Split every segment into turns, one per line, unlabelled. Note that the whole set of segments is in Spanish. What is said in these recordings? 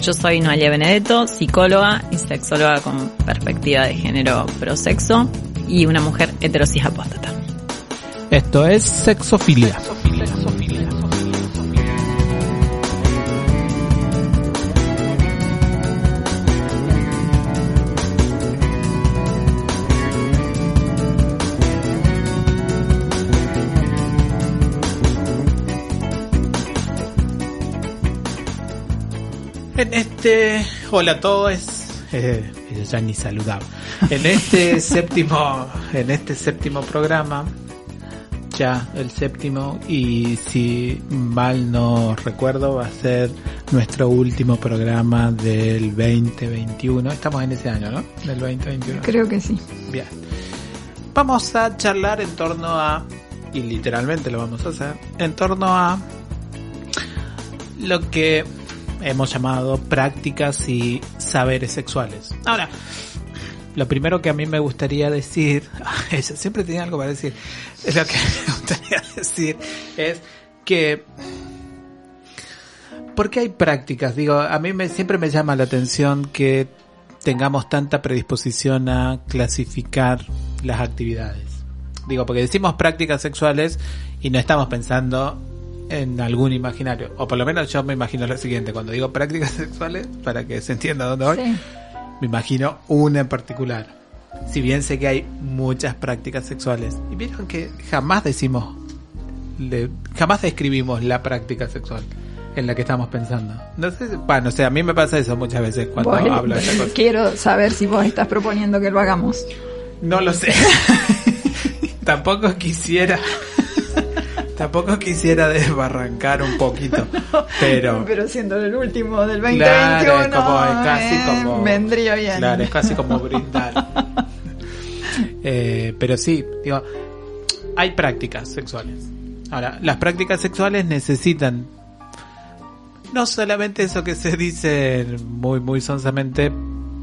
Yo soy Noelia Benedetto, psicóloga y sexóloga con perspectiva de género prosexo y una mujer heterosis apóstata.
Esto es Sexofilia. Hola a todos, eh, ya ni saludaba. En este séptimo, en este séptimo programa, ya el séptimo y si mal no recuerdo va a ser nuestro último programa del 2021. Estamos en ese año, ¿no? Del 2021.
Creo que sí.
Bien. Vamos a charlar en torno a, y literalmente lo vamos a hacer, en torno a lo que hemos llamado prácticas y saberes sexuales. Ahora, lo primero que a mí me gustaría decir, siempre tenía algo para decir, lo que me gustaría decir es que ¿por qué hay prácticas? Digo, a mí me, siempre me llama la atención que tengamos tanta predisposición a clasificar las actividades. Digo, porque decimos prácticas sexuales y no estamos pensando en algún imaginario. O por lo menos yo me imagino lo siguiente. Cuando digo prácticas sexuales, para que se entienda dónde voy,
Sí.
me imagino una en particular. Si bien sé que hay muchas prácticas sexuales. Y vieron que jamás decimos, le- jamás describimos la práctica sexual en la que estamos pensando. No sé, bueno, no sé, a mí me pasa eso muchas veces cuando hablo de esta cosa.
quiero saber si vos estás proponiendo que lo hagamos.
No lo sé. tampoco quisiera. Tampoco quisiera desbarrancar un poquito. Pero.
Pero siendo el último del 2021,
Claro, es como, es casi
eh,
como.
vendría bien.
Claro, es casi como brindar. Eh, pero sí, digo, hay prácticas sexuales. Ahora, las prácticas sexuales necesitan no solamente eso que se dice muy, muy sonsamente,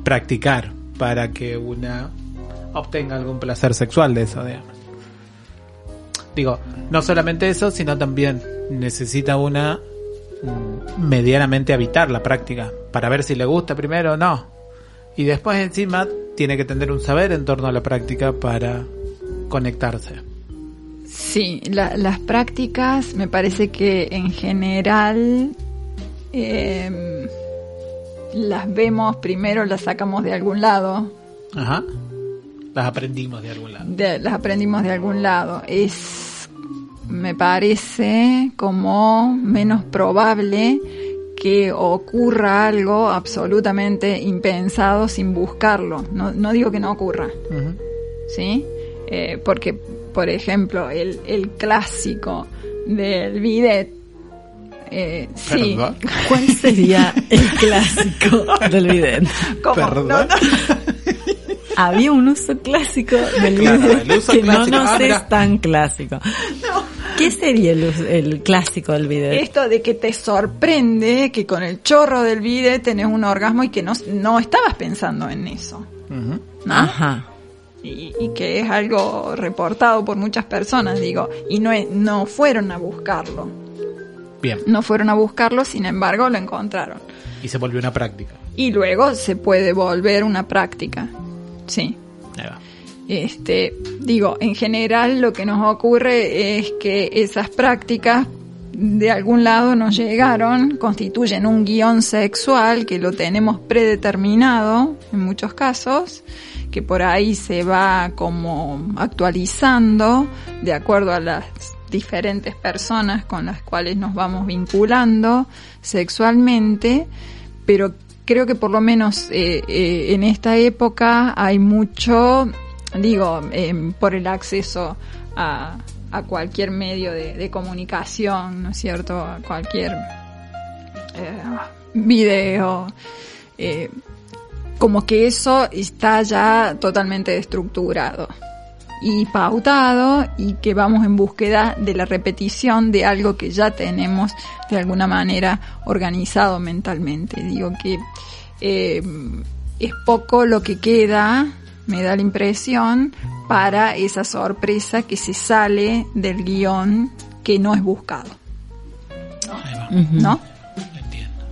practicar para que una obtenga algún placer sexual de eso, digamos. Digo, no solamente eso, sino también necesita una mm, medianamente habitar la práctica para ver si le gusta primero o no. Y después encima tiene que tener un saber en torno a la práctica para conectarse.
Sí, la- las prácticas me parece que en general eh, las vemos primero, las sacamos de algún lado,
Ajá. Las aprendimos de algún lado.
de- las aprendimos de algún lado. Es, me parece como menos probable que ocurra algo absolutamente impensado sin buscarlo. No, no digo que no ocurra. ¿sí? Eh, porque, por ejemplo, el, el clásico del bidet, eh, sí.
¿Cuál sería el clásico del bidet?
¿Cómo?
Perdón.
No, no.
Había un uso clásico del
Claro,
bidet
el uso
que
clásico.
no nos
Ah, mira.
es tan clásico. ¿Qué sería el, el clásico del bidet?
Esto de que te sorprende que con el chorro del bidet tenés un orgasmo y que no, no estabas pensando en eso.
Ajá.
y, y que es algo reportado por muchas personas, digo, y no, es- no fueron a buscarlo,
Bien.
no fueron a buscarlo, sin embargo lo encontraron.
Y se volvió una práctica.
Y luego se puede volver una práctica, sí.
Ahí va.
Este, digo, en general lo que nos ocurre es que esas prácticas de algún lado nos llegaron, constituyen un guion sexual que lo tenemos predeterminado en muchos casos, que por ahí se va como actualizando de acuerdo a las diferentes personas con las cuales nos vamos vinculando sexualmente, pero creo que por lo menos eh, eh, en esta época hay mucho, digo, eh, por el acceso a, cualquier medio de, de comunicación, ¿no es cierto? A cualquier eh, video. eh, como que eso está ya totalmente estructurado y pautado y que vamos en búsqueda de la repetición de algo que ya tenemos de alguna manera organizado mentalmente. Digo que eh, es poco lo que queda, me da la impresión, para esa sorpresa que se sale del guion que no es buscado. ¿No?
Entiendo.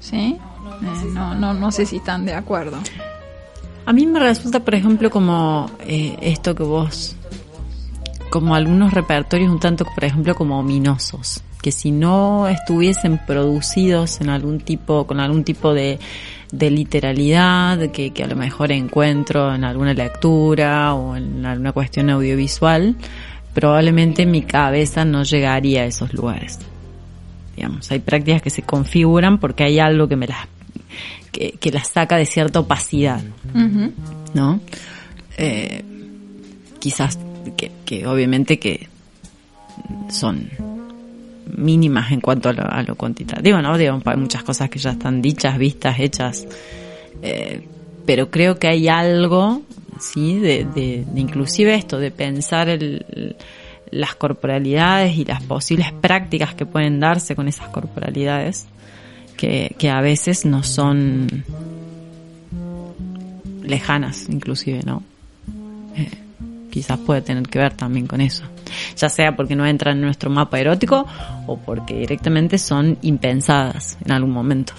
¿Sí? Eh, no, no, no sé si están de acuerdo.
A mí me resulta, por ejemplo, como eh, esto que vos, como algunos repertorios un tanto, por ejemplo, como ominosos, que si no estuviesen producidos en algún tipo, con algún tipo de, de literalidad que, que a lo mejor encuentro en alguna lectura o en alguna cuestión audiovisual, probablemente mi cabeza no llegaría a esos lugares. Digamos, hay prácticas que se configuran porque hay algo que me las que, que las saca de cierta opacidad. ¿no? Eh, quizás que, que obviamente que son mínimas en cuanto a lo, a lo cuantitativo, ¿no? Digo, hay muchas cosas que ya están dichas, vistas, hechas, eh, pero creo que hay algo, sí, de, de, de inclusive esto, de pensar el, las corporalidades y las posibles prácticas que pueden darse con esas corporalidades, que, que a veces no son lejanas, inclusive, ¿no? Eh, quizás puede tener que ver también con eso. Ya sea porque no entran en nuestro mapa erótico o porque directamente son impensadas en algún momento.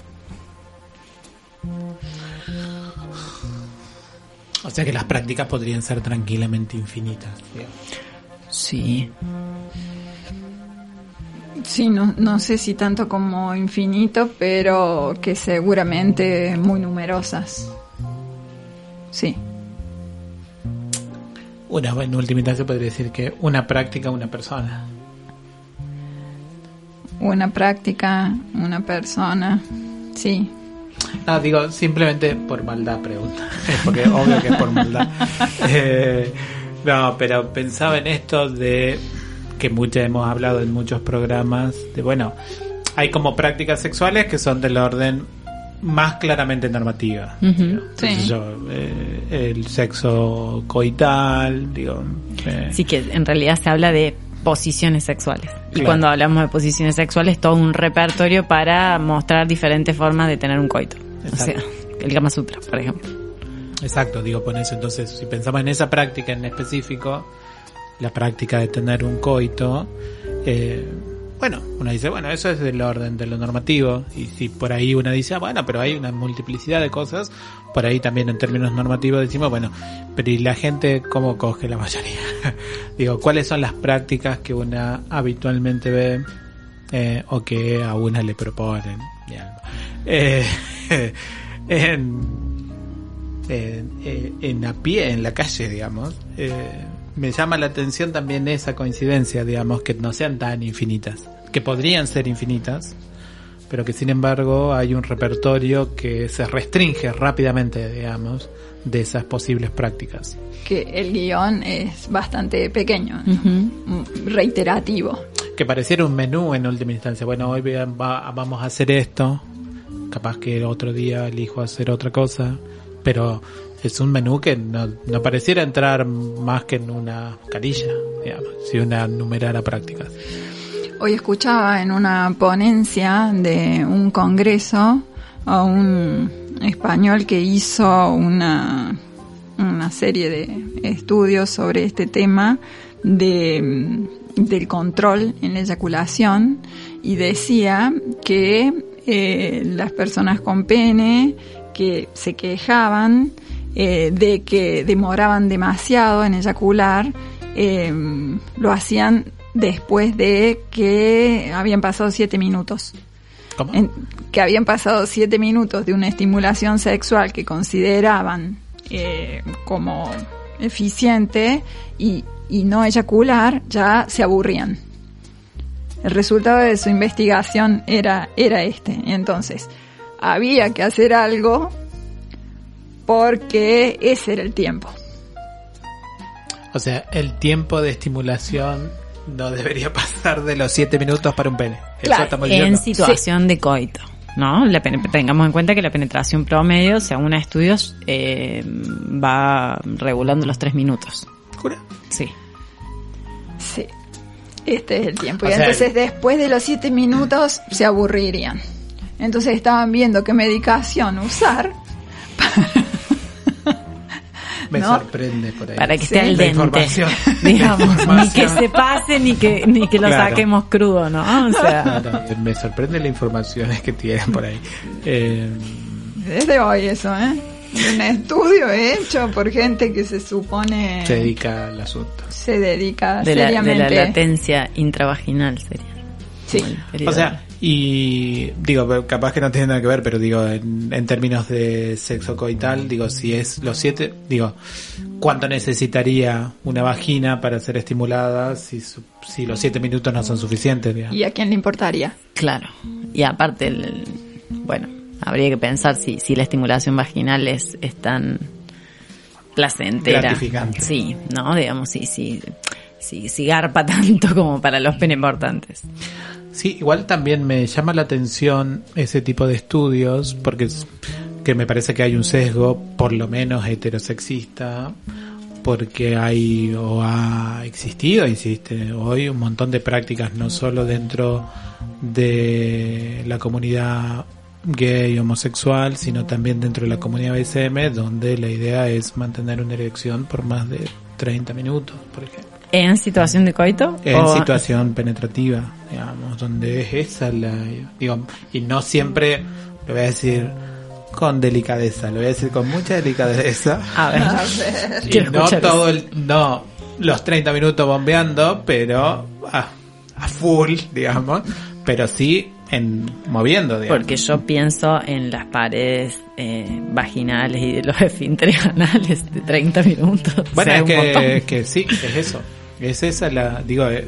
O sea que las prácticas podrían ser tranquilamente infinitas.
Sí.
Sí, no, no sé si tanto como infinito, pero que seguramente muy numerosas. Sí.
Una, en última instancia podría decir que una práctica, una persona.
Una práctica, una persona. Sí.
No, digo, simplemente por maldad pregunta. Porque obvio que es por maldad. Eh, no, pero pensaba en esto de que muchas hemos hablado en muchos programas, de bueno, hay como prácticas sexuales que son del orden más claramente normativa.
Sí.
Yo, eh, el sexo coital, digo. eh,
Sí que en realidad se habla de posiciones sexuales. Y
Claro.
cuando hablamos de posiciones sexuales, todo un repertorio para mostrar diferentes formas de tener un coito. O sea, el Kama Sutra, por ejemplo.
Exacto, digo por eso. Entonces, si pensamos en esa práctica en específico, la práctica de tener un coito, eh, bueno, uno dice, bueno, eso es del orden de lo normativo. Y si por ahí uno dice, ah, bueno, pero hay una multiplicidad de cosas, por ahí también en términos normativos decimos, bueno, pero ¿y la gente cómo coge la mayoría? digo, ¿cuáles son las prácticas que una habitualmente ve eh, o que a una le proponen? Eh, en, en, eh, en a pie, en la calle, digamos, eh, me llama la atención también esa coincidencia, digamos, que no sean tan infinitas, que podrían ser infinitas, pero que sin embargo hay un repertorio que se restringe rápidamente, digamos, de esas posibles prácticas.
Que el guion es bastante pequeño. Mm, reiterativo.
Que pareciera un menú en última instancia, bueno, hoy vean, va- vamos a hacer esto, capaz que el otro día elijo hacer otra cosa, pero es un menú que no, no pareciera entrar más que en una carilla, digamos, si una numerara prácticas.
Hoy escuchaba en una ponencia de un congreso a un español que hizo una, una serie de estudios sobre este tema de, del control en la eyaculación y decía que eh, las personas con pene que se quejaban eh, de que demoraban demasiado en eyacular, eh, lo hacían después de que habían pasado siete minutos.
¿Cómo?
En- que habían pasado siete minutos de una estimulación sexual que consideraban eh, como eficiente y, y no eyacular, ya se aburrían. El resultado de su investigación era, era este. Entonces, había que hacer algo porque ese era el tiempo.
O sea, el tiempo de estimulación no debería pasar de los 7 minutos para un pene. Eso
Claro,
estamos
En situación de coito. ¿no? La tengamos en cuenta que la penetración promedio, según estudios, eh, va regulando los tres minutos.
¿Cura?
Sí.
Sí. Este es el tiempo.
O
y
sea,
entonces después de los siete minutos se aburrirían. Entonces estaban viendo qué medicación usar.
Me
¿No?
sorprende por ahí.
Para que
Sí.
esté al
La
dente.
información.
Digamos, ni que se pase ni que, ni que lo
Claro.
saquemos crudo, ¿no? O sea,
No, no, me sorprende la información que tienen por ahí. Eh,
Es de hoy eso, ¿eh? Un estudio hecho por gente que se supone
se dedica al asunto.
se dedica
de la, de
seriamente.
la latencia intravaginal sería.
Sí.
O sea, y digo, capaz que no tiene nada que ver, pero digo, en, en términos de sexo coital, digo, si es los siete, digo, ¿cuánto necesitaría una vagina para ser estimulada si, su- si los siete minutos no son suficientes? digamos?
¿Y a quién le importaría?
Claro. Y aparte, el, el- bueno, habría que pensar si, si la estimulación vaginal es, es tan placentera.
Gratificante.
Sí, ¿no? Digamos, sí, sí. Sí, sí garpa tanto como para los peneportantes.
Sí, igual también me llama la atención ese tipo de estudios porque que me parece que hay un sesgo, por lo menos heterosexista, porque hay o ha existido, existe hoy un montón de prácticas, no solo dentro de la comunidad gay, homosexual, sino también dentro de la comunidad BSM, donde la idea es mantener una erección por más de 30 minutos, por ejemplo.
¿En situación de coito?
En
O-
situación penetrativa, digamos, donde es esa la, digo, y no siempre, lo voy a decir con delicadeza, lo voy a decir con mucha delicadeza.
A ver.
A ver.
Y no todo el, no los 30 minutos bombeando, pero a, a full, digamos, pero sí en moviendo, digamos.
Porque yo pienso en las paredes eh, vaginales y de los esfínteres anales de 30 minutos. O
Bueno,
sea,
es
un
que, que sí, es eso. Es esa la, digo, eh,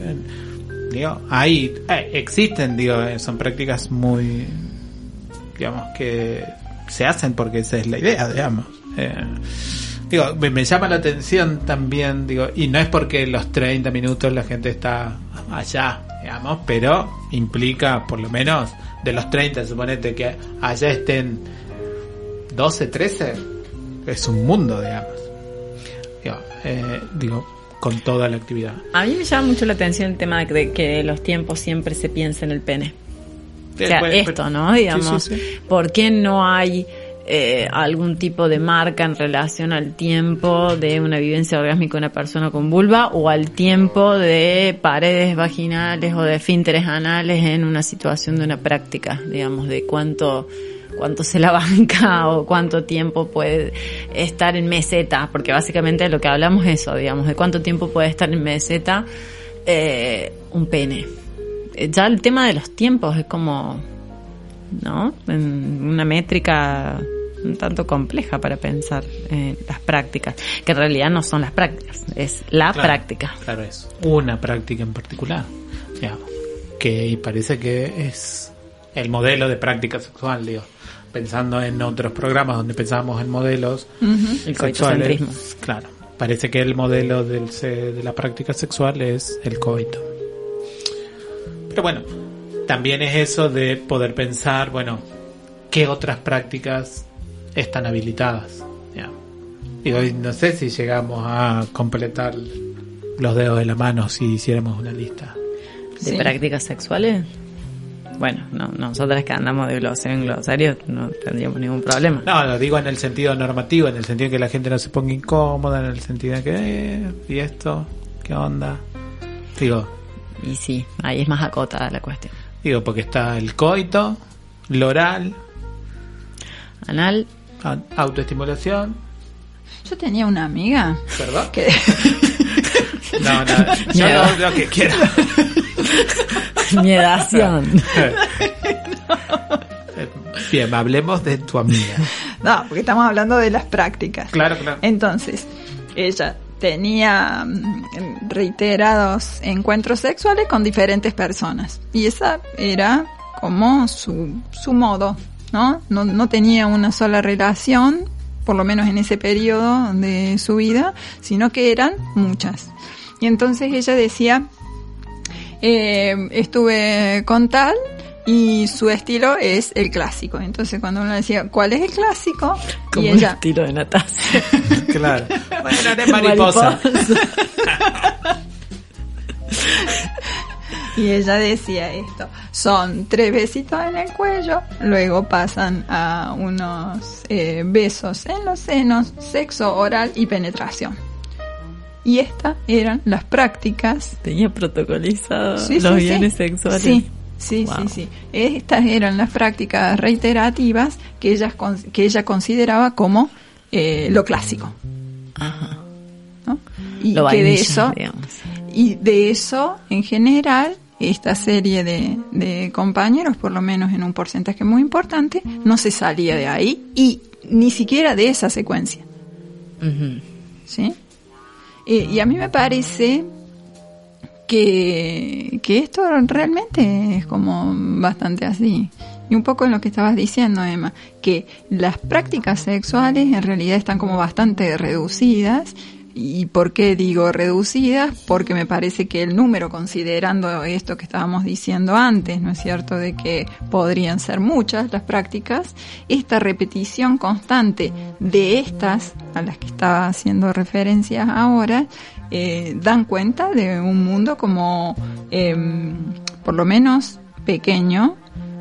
digo, hay, eh, existen, digo, eh, son prácticas muy, digamos, que se hacen porque esa es la idea, digamos. Digo, me, llama la atención también, digo, y no es porque los 30 minutos la gente está allá, digamos, pero implica, por lo menos, de los 30, suponete que allá estén 12, 13, es un mundo, digamos. Digo, digo, con toda la actividad.
A mí me llama mucho la atención el tema de que, los tiempos siempre se piensa en el pene. O sea,
Eh, pues,
esto, ¿no? Digamos,
Sí, sí, sí.
¿por qué no hay eh, algún tipo de marca en relación al tiempo de una vivencia orgásmica de una persona con vulva o al tiempo de paredes vaginales o de esfínteres anales en una situación de una práctica, digamos, de cuánto cuánto se la banca o cuánto tiempo puede estar en meseta, porque básicamente lo que hablamos es eso, digamos, de cuánto tiempo puede estar en meseta eh, un pene. Eh, Ya el tema de los tiempos es como, ¿no? En una métrica un tanto compleja para pensar en las prácticas, que en realidad no son las prácticas, es la
Claro,
práctica.
Claro, es una práctica en particular. digamos, que parece que es el modelo de práctica sexual, digo. Pensando en otros programas donde pensábamos en modelos
El
sexuales.
coitocentrismo.
Claro, parece que el modelo del, se- de la práctica sexual es el coito. Pero bueno, también es eso de poder pensar, bueno, qué otras prácticas están habilitadas. Y no sé si llegamos a completar los dedos de la mano si hiciéramos una lista.
¿De
Sí.
prácticas sexuales? Bueno, no, nosotras que andamos de glosario en glosario no tendríamos ningún problema.
No, lo digo en el sentido normativo, en el sentido de que la gente no se ponga incómoda, en el sentido de que, eh, ¿y esto? ¿Qué onda? Digo,
Y sí, ahí es más acotada la cuestión.
digo, porque está el coito, lo oral,
Anal,
autoestimulación,
Yo tenía una amiga
¿verdad?
que
No, nada, yo lo, lo que quiero.
miedación.
Bien, hablemos de tu amiga.
no, porque estamos hablando de las prácticas.
Claro, claro.
Entonces, ella tenía mm, reiterados encuentros sexuales con diferentes personas. Y esa era como su, su modo, ¿no? ¿no? No tenía una sola relación, por lo menos en ese periodo de su vida, sino que eran muchas. Y entonces ella decía, eh, estuve con tal, y su estilo es el clásico. Entonces cuando uno decía, ¿cuál es el clásico?
Como
y ella,
estilo de Natasia.
Claro. Bueno, de mariposa.
y ella decía esto, son tres besitos en el cuello, luego pasan a unos eh, besos en los senos, sexo oral y penetración. Y estas eran las prácticas
Tenía protocolizado
Sí,
los
sí,
bienes
sí.
sexuales.
Sí, sí,
Wow.
sí, sí. Estas eran las prácticas reiterativas que ella, que ella consideraba como eh, lo clásico.
Ajá.
¿no? Y
Lo
que de eso,
digamos.
y de eso, en general, esta serie de, de compañeros, por lo menos en un porcentaje muy importante, no se salía de ahí y ni siquiera de esa secuencia. ¿sí? Eh, y a mí me parece que, que esto realmente es como bastante así. Y un poco en lo que estabas diciendo, Emma, que las prácticas sexuales en realidad están como bastante reducidas. ¿Y por qué digo reducidas? Porque me parece que el número, considerando esto que estábamos diciendo antes, ¿no es cierto?, de que podrían ser muchas las prácticas, esta repetición constante de estas, a las que estaba haciendo referencia ahora, eh, dan cuenta de un mundo como, em, por lo menos, pequeño,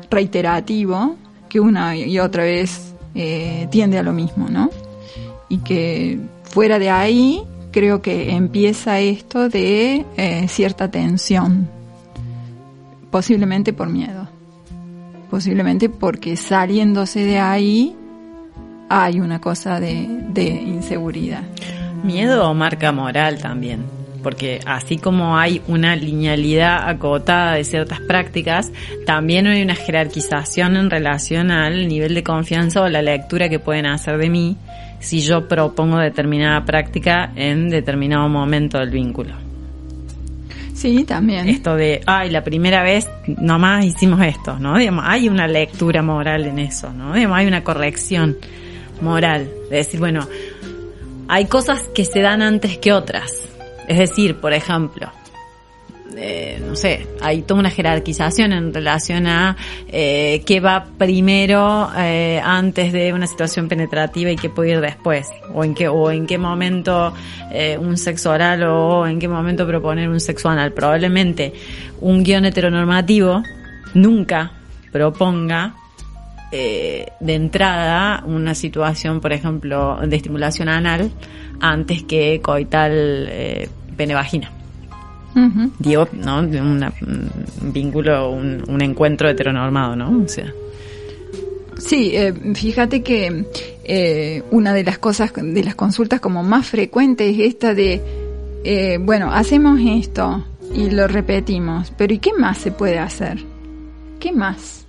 reiterativo, que una y otra vez eh, tiende a lo mismo, ¿no? Y que fuera de ahí creo que empieza esto de eh, cierta tensión, posiblemente por miedo, posiblemente porque saliéndose de ahí hay una cosa de, de inseguridad.
Miedo o marca moral también. Porque así como hay una linealidad acotada de ciertas prácticas, también hay una jerarquización en relación al nivel de confianza o la lectura que pueden hacer de mí si yo propongo determinada práctica en determinado momento del vínculo.
Sí, también.
Esto de, ay, la primera vez nomás hicimos esto, ¿no? Digamos, hay una lectura moral en eso, ¿no? Digamos, hay una corrección moral. De decir, bueno, hay cosas que se dan antes que otras. Es decir, por ejemplo, eh, no sé, hay toda una jerarquización en relación a eh, qué va primero eh, antes de una situación penetrativa y qué puede ir después, o en qué, o en qué momento eh, un sexo oral o en qué momento proponer un sexo anal. Probablemente un guion heteronormativo nunca proponga eh, de entrada una situación, por ejemplo, de estimulación anal antes que coital eh, pene-vagina. Digo, ¿no? Una- un vínculo, un, un encuentro heteronormado, ¿no? O sea,
Sí, eh, fíjate que eh, una de las cosas, de las consultas como más frecuentes es esta de, eh, bueno, hacemos esto y lo repetimos, pero ¿y qué más se puede hacer? ¿Qué más?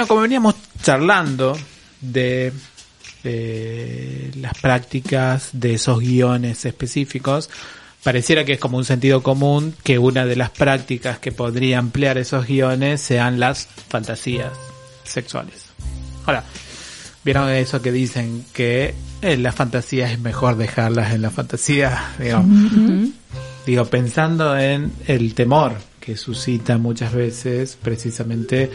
Bueno, como veníamos charlando de, de las prácticas de esos guiones específicos, pareciera que es como un sentido común que una de las prácticas que podría ampliar esos guiones sean las fantasías sexuales. Ahora, vieron eso que dicen que en las fantasías es mejor dejarlas en la fantasía, digo, digo, pensando en el temor que suscita muchas veces precisamente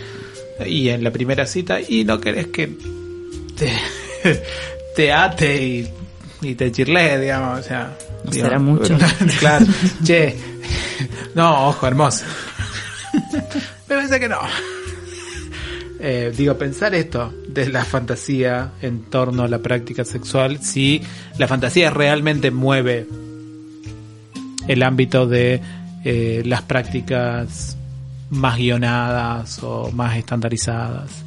y en la primera cita y no querés que te, te ate y, y te chirle, digamos, o sea,
No
digo,
será mucho.
claro, che, no, ojo, hermoso. Me parece que no. Eh, digo, pensar esto de la fantasía en torno a la práctica sexual, si la fantasía realmente mueve el ámbito de eh, las prácticas más guionadas o más estandarizadas.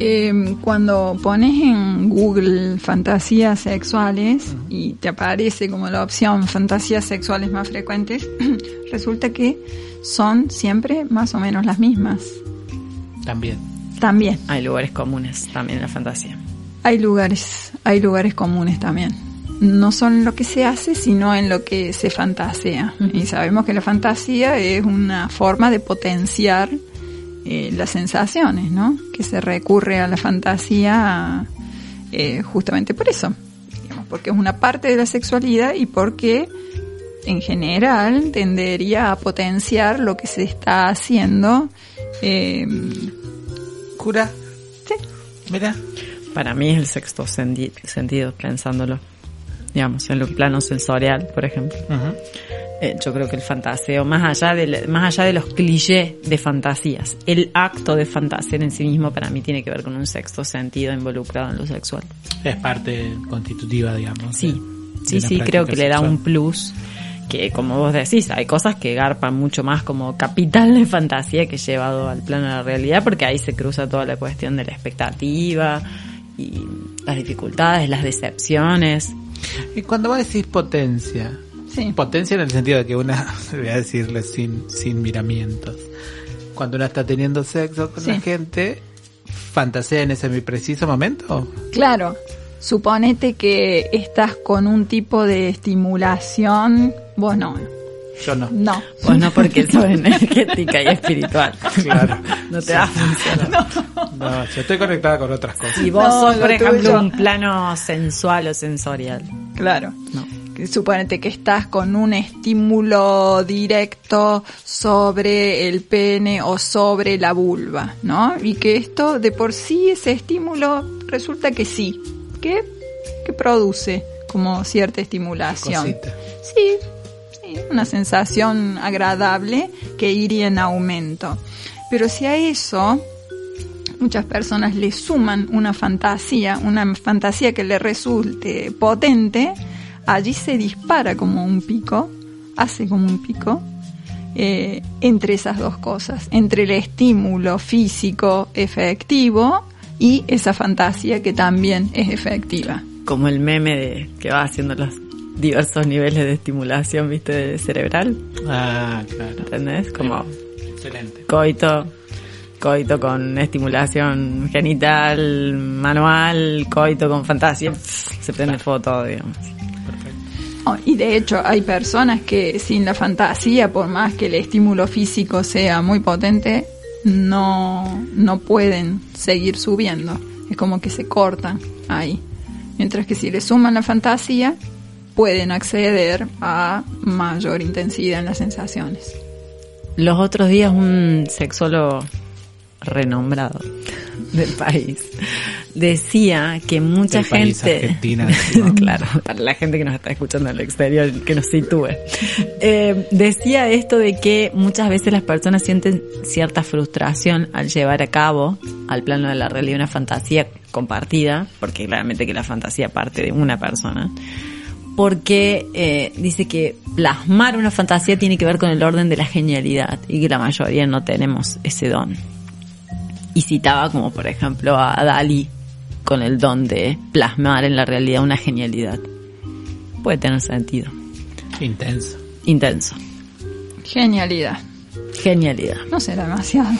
Eh, cuando pones en Google fantasías sexuales y te aparece como la opción fantasías sexuales más frecuentes, resulta que son siempre más o menos las mismas.
También.
También
Hay lugares comunes también en la fantasía.
hay lugares, hay lugares comunes también. No son lo que se hace, sino en lo que se fantasea. Y sabemos que la fantasía es una forma de potenciar eh, las sensaciones, ¿no? Que se recurre a la fantasía eh, justamente por eso, digamos, porque es una parte de la sexualidad y porque en general tendería a potenciar lo que se está haciendo. eh,
¿Cura?
sí,
Mira.
Para mí es el sexto sentido, pensándolo. Digamos, en el plano sensorial, por ejemplo. Eh, yo creo que el fantaseo, más allá, de, más allá de los clichés de fantasías, el acto de fantasear en sí mismo para mí tiene que ver con un sexto sentido involucrado en lo sexual.
Es parte constitutiva, digamos.
Sí,
de-
sí,
de
sí, creo que le da un plus que, como vos decís, hay cosas que garpan mucho más como capital de fantasía que llevado al plano de la realidad, porque ahí se cruza toda la cuestión de la expectativa y las dificultades, las decepciones.
Y cuando vos decís potencia,
sí.
potencia en el sentido de que una, voy a decirle sin, sin miramientos, cuando una está teniendo sexo con
Sí.
la gente, fantasea en ese preciso momento.
Claro, suponete que estás con un tipo de estimulación, vos no,
Yo no.
no.
Pues no porque es energética y espiritual.
Claro.
No te va a funcionar.
No, yo estoy conectada con otras cosas.
Si vos
No,
sos, por ejemplo,
tuyo.
un plano sensual o sensorial.
Claro.
No.
Que Suponete que estás con un estímulo directo sobre el pene o sobre la vulva, ¿no? Y que esto de por sí, ese estímulo, resulta que sí, que, que produce como cierta estimulación.
Cosita.
Sí, sí, una sensación agradable que iría en aumento. Pero si a eso muchas personas le suman una fantasía, una fantasía que le resulte potente, allí se dispara como un pico, hace como un pico, eh, entre esas dos cosas, entre el estímulo físico efectivo y esa fantasía que también es efectiva.
Como el meme de que va haciendo los diversos niveles de estimulación, viste, cerebral.
Ah, claro.
¿Entendés? Como
Excelente.
coito, coito con estimulación genital, manual, coito con fantasía. pff, Se prende fuego todo, digamos.
Oh, y de hecho hay personas que sin la fantasía, por más que el estímulo físico sea muy potente, no, no pueden seguir subiendo. Es como que se cortan ahí. Mientras que si le suman la fantasía, pueden acceder a mayor intensidad en las sensaciones.
Los otros días un sexólogo renombrado del país decía que mucha
Del país,
gente
Argentina,
claro para la gente que nos está escuchando en el exterior que nos sitúe. Eh, decía esto de que muchas veces las personas sienten cierta frustración al llevar a cabo al plano de la realidad una fantasía compartida porque claramente que la fantasía parte de una persona porque eh, dice que plasmar una fantasía tiene que ver con el orden de la genialidad y que la mayoría no tenemos ese don. Y citaba como por ejemplo a Dalí con el don de plasmar en la realidad una genialidad. Puede tener sentido.
Intenso.
Intenso.
Genialidad.
Genialidad.
No será demasiado.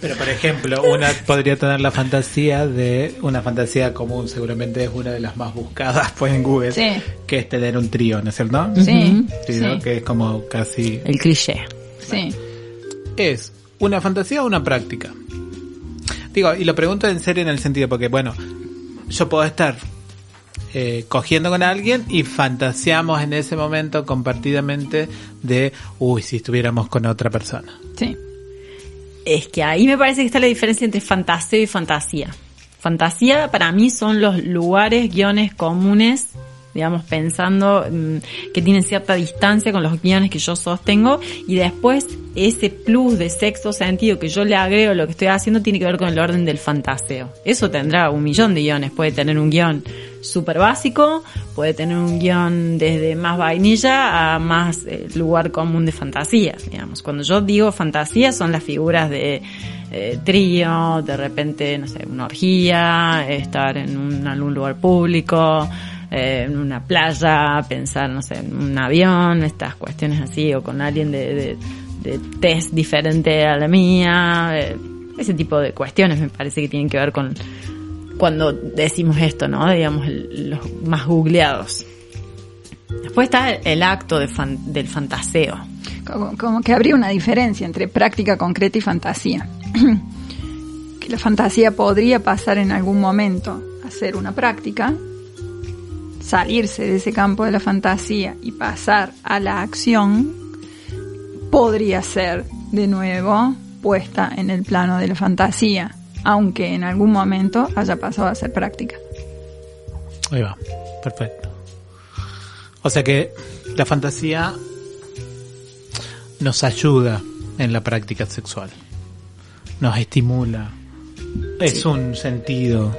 Pero por ejemplo, una podría tener la fantasía de una fantasía común, seguramente es una de las más buscadas pues en Google,
Sí.
que es tener un trío, ¿no es cierto?
Sí,
Sí, ¿no?
sí,
Que es como casi
El cliché.
sí.
es una fantasía o una práctica. Digo, y lo pregunto en serio en el sentido porque bueno, yo puedo estar eh, cogiendo con alguien y fantaseamos en ese momento compartidamente de, uy, si estuviéramos con otra persona.
sí.
Es que ahí me parece que está la diferencia entre fantaseo y fantasía. Fantasía para mí son los lugares, guiones comunes, digamos, pensando mm, que tienen cierta distancia con los guiones que yo sostengo y después ese plus de sexto sentido que yo le agrego a lo que estoy haciendo tiene que ver con el orden del fantaseo. Eso tendrá un millón de guiones. Puede tener un guion súper básico, puede tener un guion desde más vainilla a más eh, lugar común de fantasías, digamos. Cuando yo digo fantasía son las figuras de eh, trío, de repente, no sé, una orgía, estar en un, algún lugar público, eh, en una playa, pensar, no sé, en un avión, estas cuestiones así, o con alguien de, de, de test diferente a la mía, ese tipo de cuestiones me parece que tienen que ver con cuando decimos esto, ¿no? Digamos, los más googleados. Después está el acto de fan- del fantaseo.
Como que habría una diferencia entre práctica concreta y fantasía. que la fantasía podría pasar en algún momento a ser una práctica, salirse de ese campo de la fantasía y pasar a la acción, podría ser de nuevo puesta en el plano de la fantasía, aunque en algún momento haya pasado a ser práctica.
Ahí va, perfecto. O sea que la fantasía nos ayuda en la práctica sexual, nos estimula, es un sentido,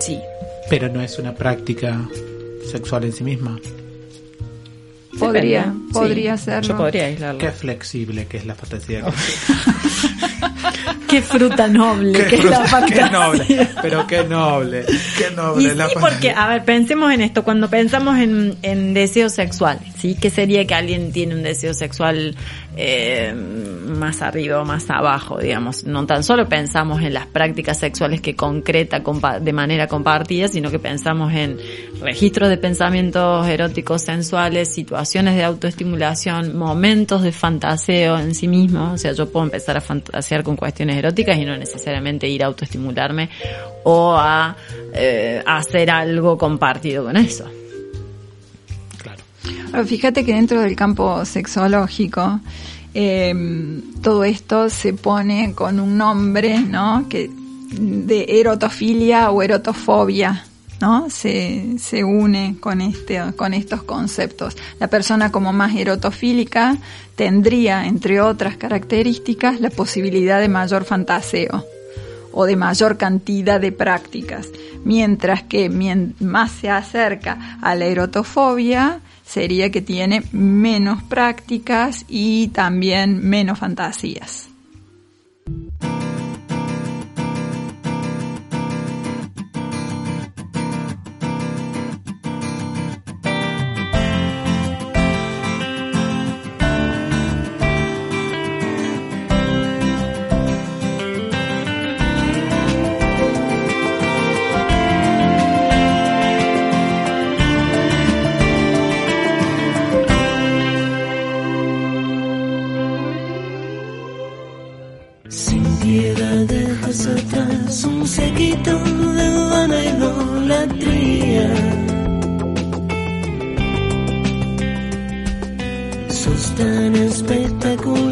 Sí.
pero no es una práctica sexual en sí misma.
Podría,
Depende.
podría
Sí,
serlo.
Yo podría aislarlo.
Qué flexible que es la fantasía.
Qué fruta noble, que es la
qué noble, pero qué noble, qué noble
Y
la
sí, porque, a ver, pensemos en esto, cuando pensamos en, en deseo sexual, ¿sí? ¿Qué sería que alguien tiene un deseo sexual eh, más arriba o más abajo, digamos? No tan solo pensamos en las prácticas sexuales que concreta de manera compartida, sino que pensamos en registros de pensamientos eróticos sensuales, situaciones de autoestimulación, momentos de fantaseo en sí mismo, o sea, yo puedo empezar a fantasear con cuestiones eróticas y no necesariamente ir a autoestimularme o a eh, hacer algo compartido con eso.
Claro.
Ahora, Fíjate que dentro del campo sexológico, eh, todo esto se pone con un nombre, ¿no? Que de erotofilia o erotofobia, ¿no? Se, se une con este, con estos conceptos. La persona como más erotofílica tendría, entre otras características, la posibilidad de mayor fantaseo o de mayor cantidad de prácticas, mientras que más se acerca a la erotofobia sería que tiene menos prácticas y también menos fantasías.
Piedad dejas atrás un sequito de vana idolatría. Sos tan espectacular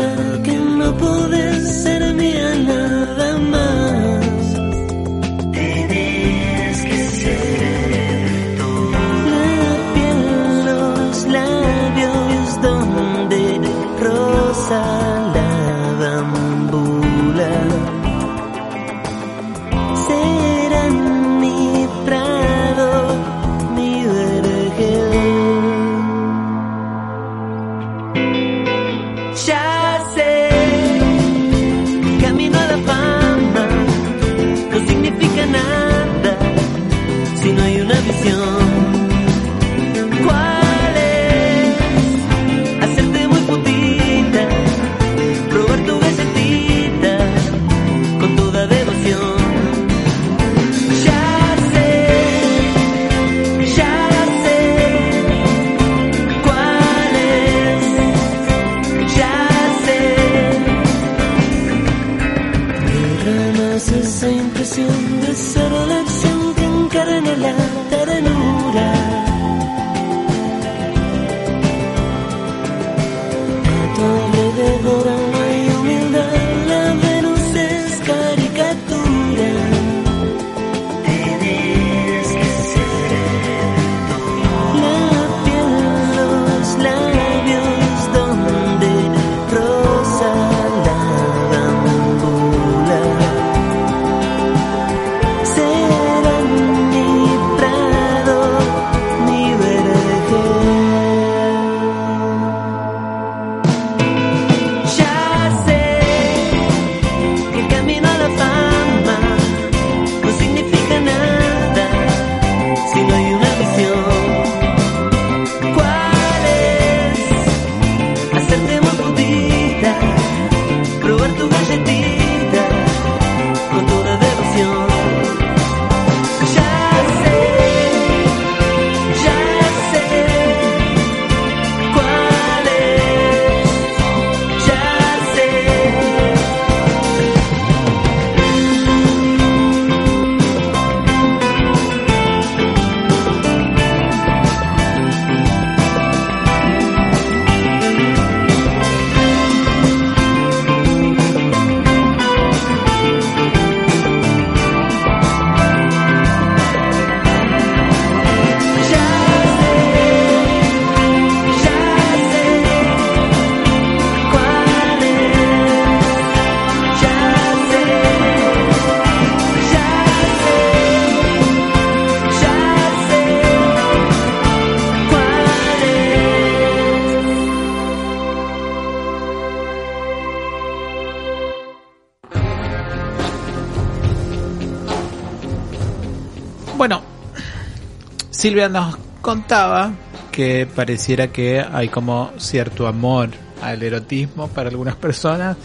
Silvia nos contaba que pareciera que hay como cierto amor al erotismo para algunas personas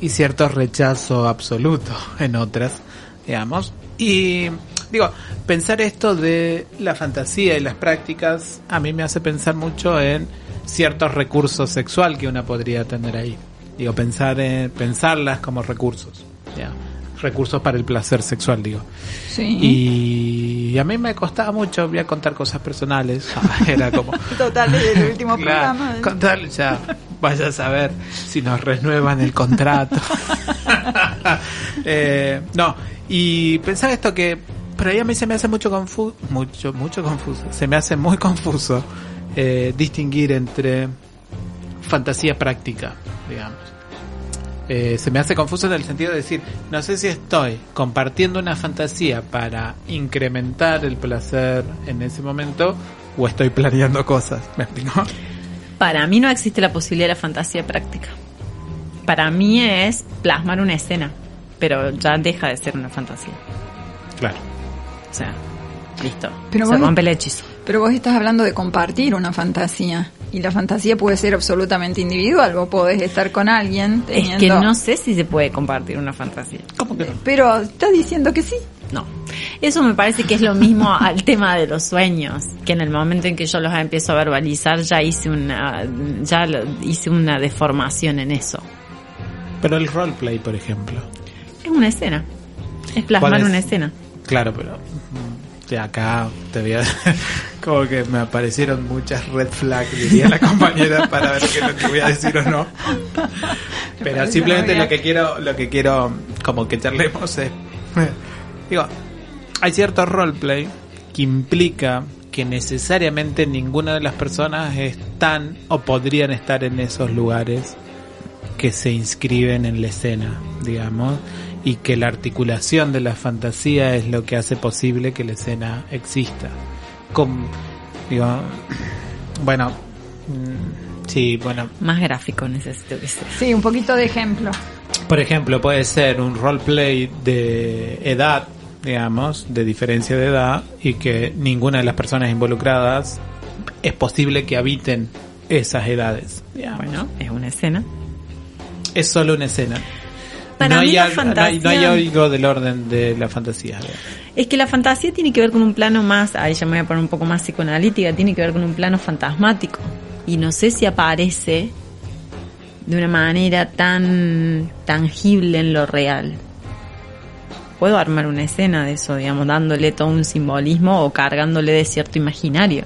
y cierto rechazo absoluto en otras, digamos. Y digo, pensar esto de la fantasía y las prácticas a mí me hace pensar mucho en ciertos recursos sexual que una podría tener ahí. Digo, pensar en, pensarlas como recursos. ya. Recursos para el placer sexual, digo.
Sí.
Y a mí me costaba mucho, voy a contar cosas personales. Era como,
Total, desde el último programa.
contarle ya. Vaya a saber si nos renuevan el contrato. Eh, no, y pensar esto que por ahí a mí se me hace mucho confuso, mucho, mucho confuso. Se me hace muy confuso eh, distinguir entre fantasía práctica, digamos. Eh, se me hace confuso en el sentido de decir, no sé si estoy compartiendo una fantasía para incrementar el placer en ese momento o estoy planeando cosas. ¿Me explico?
Para mí no existe la posibilidad de la fantasía práctica. Para mí es plasmar una escena, pero ya deja de ser una fantasía.
Claro.
O sea, listo.
Pero
Se
vos-
rompe el hechizo.
Pero vos estás hablando de compartir una fantasía. Y la fantasía puede ser absolutamente individual. Vos podés estar con alguien
Es que no sé si se puede compartir una fantasía.
¿Cómo que no?
Pero estás diciendo que sí.
No. Eso me parece que es lo mismo al tema de los sueños, que en el momento en que yo los empiezo a verbalizar ya hice una ya hice una deformación en eso.
Pero el roleplay, por ejemplo.
Es una escena. Es plasmar una escena.
Claro, pero acá te voy a... Como que me aparecieron muchas red flags, diría la compañera, para ver qué es lo que voy a decir o no. Pero simplemente lo que quiero, lo que quiero como que charlemos es... Digo, hay cierto roleplay que implica que necesariamente ninguna de las personas están o podrían estar en esos lugares que se inscriben en la escena, digamos, y que la articulación de la fantasía es lo que hace posible que la escena exista. Con, digo, bueno, mm, sí, bueno,
Más gráfico necesito que sea.
Sí, un poquito de ejemplo.
por ejemplo, puede ser un roleplay de edad, digamos, de diferencia de edad, y que ninguna de las personas involucradas es posible que habiten esas edades. digamos.
Bueno, es una escena.
Es solo una escena.
Para
no,
mí
hay,
la
al- no hay- no hay
fantasía-
algo del orden de la fantasía.
Es que la fantasía tiene que ver con un plano más, ahí ya me voy a poner un poco más psicoanalítica, tiene que ver con un plano fantasmático. Y no sé si aparece de una manera tan tangible en lo real. Puedo armar una escena de eso, digamos, dándole todo un simbolismo o cargándole de cierto imaginario.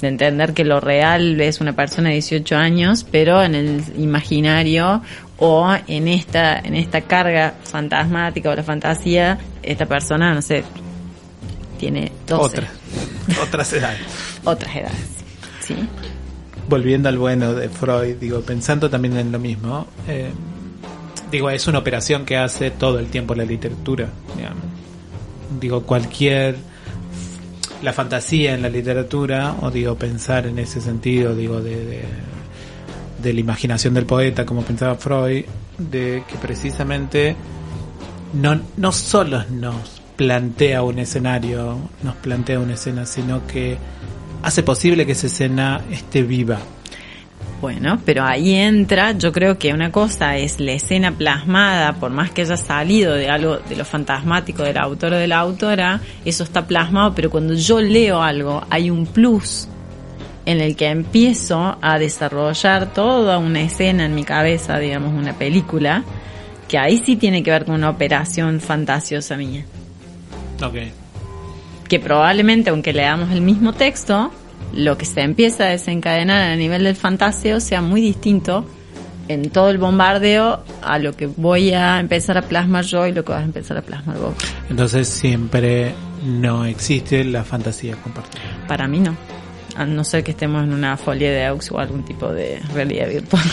De entender que lo real es una persona de 18 años, pero en el imaginario o en esta, en esta carga fantasmática o la fantasía, esta persona, no sé, tiene 12,
Otras. Otras edades.
otras edades. ¿sí?
Volviendo al bueno de Freud, digo, pensando también en lo mismo, eh, digo, es una operación que hace todo el tiempo la literatura, digamos. Digo, cualquier la fantasía en la literatura, o digo, pensar en ese sentido, digo, de, de, la imaginación del poeta, como pensaba Freud, de que precisamente no, no solo nos plantea un escenario, nos plantea una escena, sino que hace posible que esa escena esté viva.
Bueno, pero ahí entra, yo creo que una cosa es la escena plasmada, por más que haya salido de algo de lo fantasmático del autor o de la autora, eso está plasmado, pero cuando yo leo algo hay un plus en el que empiezo a desarrollar toda una escena en mi cabeza, digamos una película, que ahí sí tiene que ver con una operación fantasiosa mía.
Ok.
que probablemente aunque leamos el mismo texto, lo que se empieza a desencadenar a nivel del fantasio sea muy distinto en todo el bombardeo a lo que voy a empezar a plasmar yo y lo que vas a empezar a plasmar vos.
Entonces siempre no existe la fantasía compartida.
Para mí no. A no ser que estemos en una folia de aux o algún tipo de realidad virtual.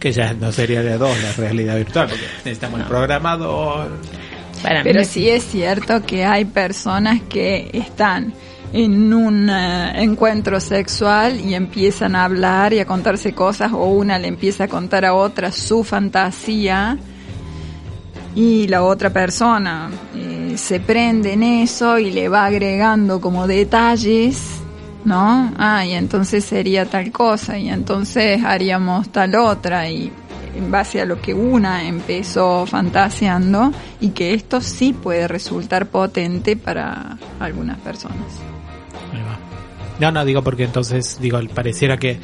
Que ya no sería de dos la realidad virtual, porque necesitamos el programador.
Para mí
Pero
no-
sí es cierto que hay personas que están en un eh, encuentro sexual y empiezan a hablar y a contarse cosas o una le empieza a contar a otra su fantasía y la otra persona eh, se prende en eso y le va agregando como detalles, ¿no? Ah, y entonces sería tal cosa, y entonces haríamos tal otra, y en base a lo que una empezó fantaseando, y que esto sí puede resultar potente para algunas personas.
No, no, digo porque entonces, digo, pareciera que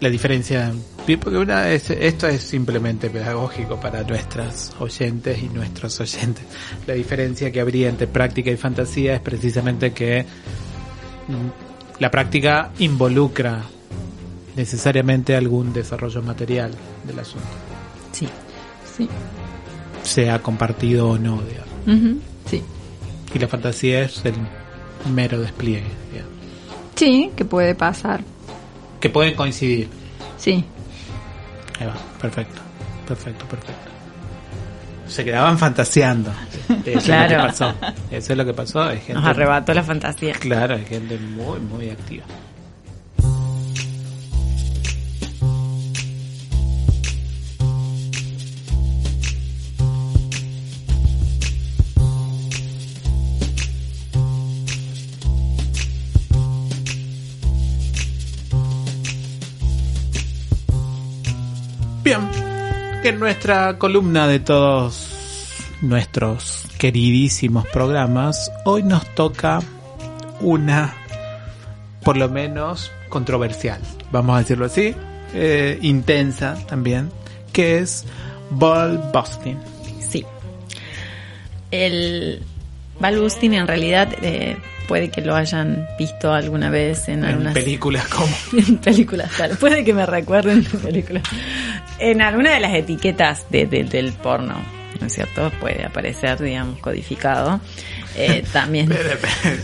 la diferencia, porque una es, esto es simplemente pedagógico para nuestras oyentes y nuestros oyentes. La diferencia que habría entre práctica y fantasía es precisamente que mm, la práctica involucra necesariamente algún desarrollo material del asunto,
Sí.
Sí.
sea compartido o no, digamos.
Sí.
Y la fantasía es el mero despliegue, digamos.
Sí, que puede pasar.
que pueden coincidir.
Sí.
Ahí va, perfecto, perfecto, perfecto. Se quedaban fantaseando. Eso
Claro.
es lo que pasó. Eso es lo que pasó. Hay gente,
Nos arrebató la fantasía.
claro, hay gente muy, muy activa. Nuestra columna de todos nuestros queridísimos programas, hoy nos toca una, por lo menos, controversial, vamos a decirlo así, eh, intensa también, que es ball busting.
Sí. El Balbustin en realidad eh, puede que lo hayan visto alguna vez en,
En
algunas
películas como...
en películas tal. Puede que me recuerden de películas. En alguna de las etiquetas de, de- del porno, ¿no es cierto? Puede aparecer, digamos, codificado. Eh, también,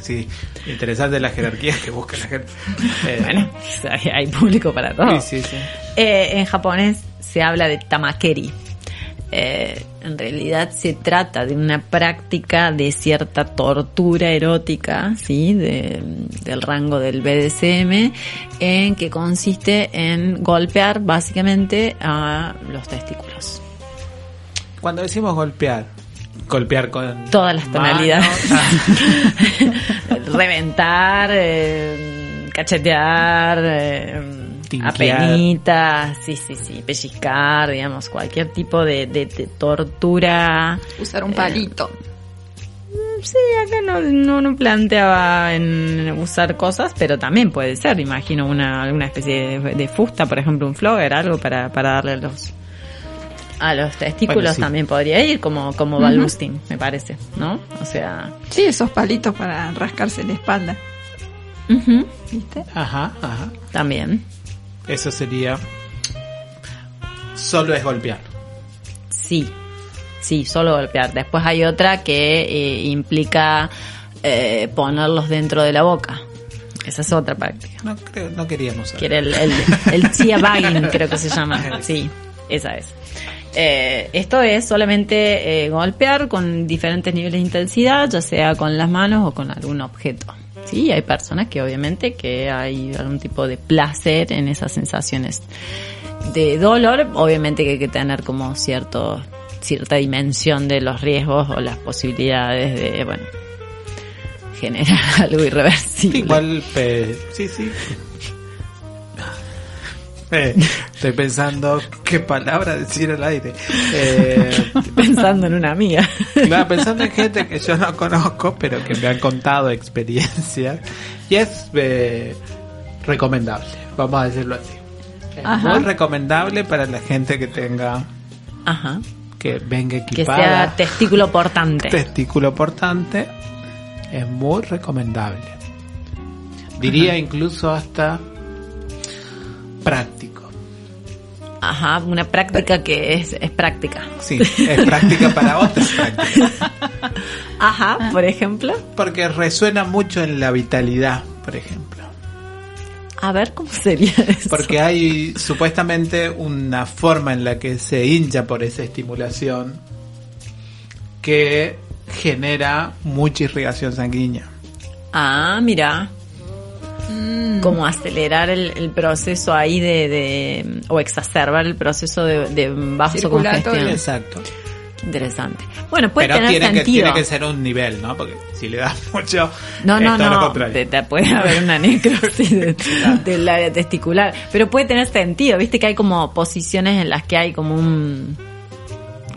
sí, interesante la jerarquía que busca la gente. Eh,
bueno, hay, hay público para todo.
sí, sí, sí.
Eh, en japonés se habla de tamakeri. Eh, en realidad se trata de una práctica de cierta tortura erótica, ¿sí? De- del rango del BDSM, en que consiste en golpear básicamente a los testículos.
Cuando decimos golpear, golpear con...
Todas las tonalidades.
ah,
Reventar, eh, cachetear, eh, Apenitas, sí, sí, sí, pellizcar, digamos, cualquier tipo de, de- de tortura.
Usar un palito.
Sí, acá no, no, no planteaba en usar cosas, pero también puede ser, imagino, una, alguna especie de, de fusta, por ejemplo, un flogger, algo para, para darle a los a los testículos
Bueno, sí.
también podría ir como, como balbusting, me parece, ¿no? O sea,
Sí, esos palitos para rascarse la espalda. ¿Viste?
Ajá, ajá.
también.
Eso sería... Solo es golpear.
Sí, sí, solo golpear. Después hay otra que eh, implica eh, ponerlos dentro de la boca. Esa es otra práctica.
No, creo, no queríamos
Que era el, el, el chia bagging, creo que se llama. Sí, esa es. Eh, esto es solamente eh, golpear con diferentes niveles de intensidad, ya sea con las manos o con algún objeto. Sí, hay personas que obviamente que hay algún tipo de placer en esas sensaciones de dolor, obviamente que hay que tener como cierto cierta dimensión de los riesgos o las posibilidades de, bueno, generar algo irreversible.
Igual, sí, sí. Eh, estoy pensando qué palabra decir al aire. Eh,
Pensando en una amiga.
claro, pensando en gente que yo no conozco, pero que me han contado experiencias. Y es eh, recomendable, vamos a decirlo así. Es
Ajá.
muy recomendable para la gente que tenga,
Ajá.
que venga
Que
equipada.
sea testículo portante.
testículo portante es muy recomendable. Diría incluso hasta práctico.
Ajá, una práctica que es, es práctica.
Sí, es práctica para otras prácticas.
Ajá, por ejemplo.
Porque resuena mucho en la vitalidad, por ejemplo.
A ver cómo sería eso.
Porque hay supuestamente una forma en la que se hincha por esa estimulación que genera mucha irrigación sanguínea.
Ah, mira. Como acelerar el, el proceso ahí de, de- o exacerbar el proceso de, de vasocongestión.
Exacto.
Interesante. Bueno, puede
Pero
tener
tiene que,
sentido.
tiene que ser un nivel, ¿no? Porque si le das mucho,
No, no, no. Te, te puede haber una necrosis de- del área testicular. Pero puede tener sentido. Viste que hay como posiciones en las que hay como un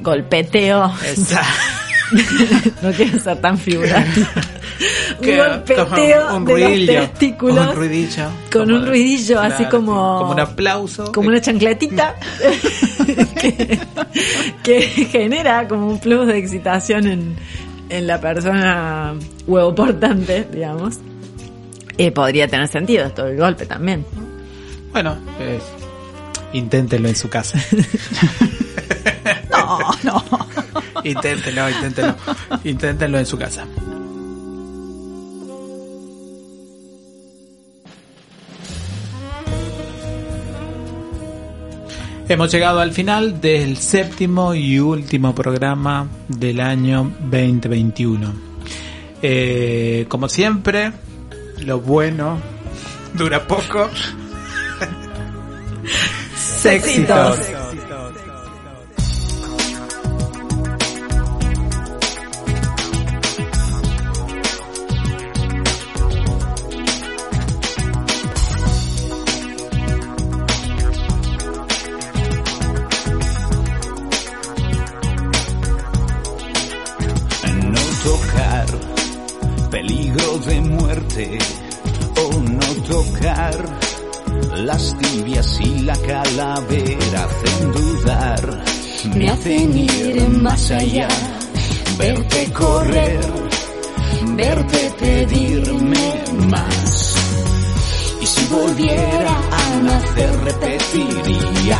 golpeteo.
Exacto.
no quiero ser tan figurativa. un golpeteo
un
de
ruidillo,
los testículos.
un ruidillo,
con un ruidillo, así como-
como un aplauso,
como una chancletita que, que genera como un plus de excitación en, en la persona huevo portante, digamos. Eh, podría tener sentido esto del golpe también.
Bueno, eh, inténtelo en su casa.
No, no.
Inténtelo, inténtelo. Inténtelo en su casa. Hemos llegado al final del séptimo y último programa del año 2021. Eh, como siempre, lo bueno dura poco. Sexitos.
Hacen ir más allá verte correr verte pedirme más. Y si volviera a nacer repetiría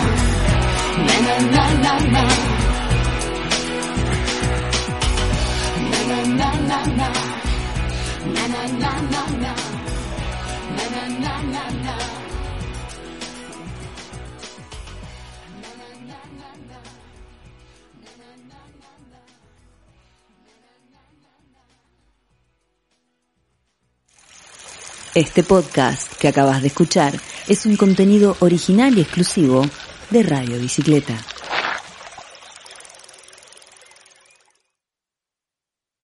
Este podcast que acabas de escuchar es un contenido original y exclusivo de Radio Bicicleta.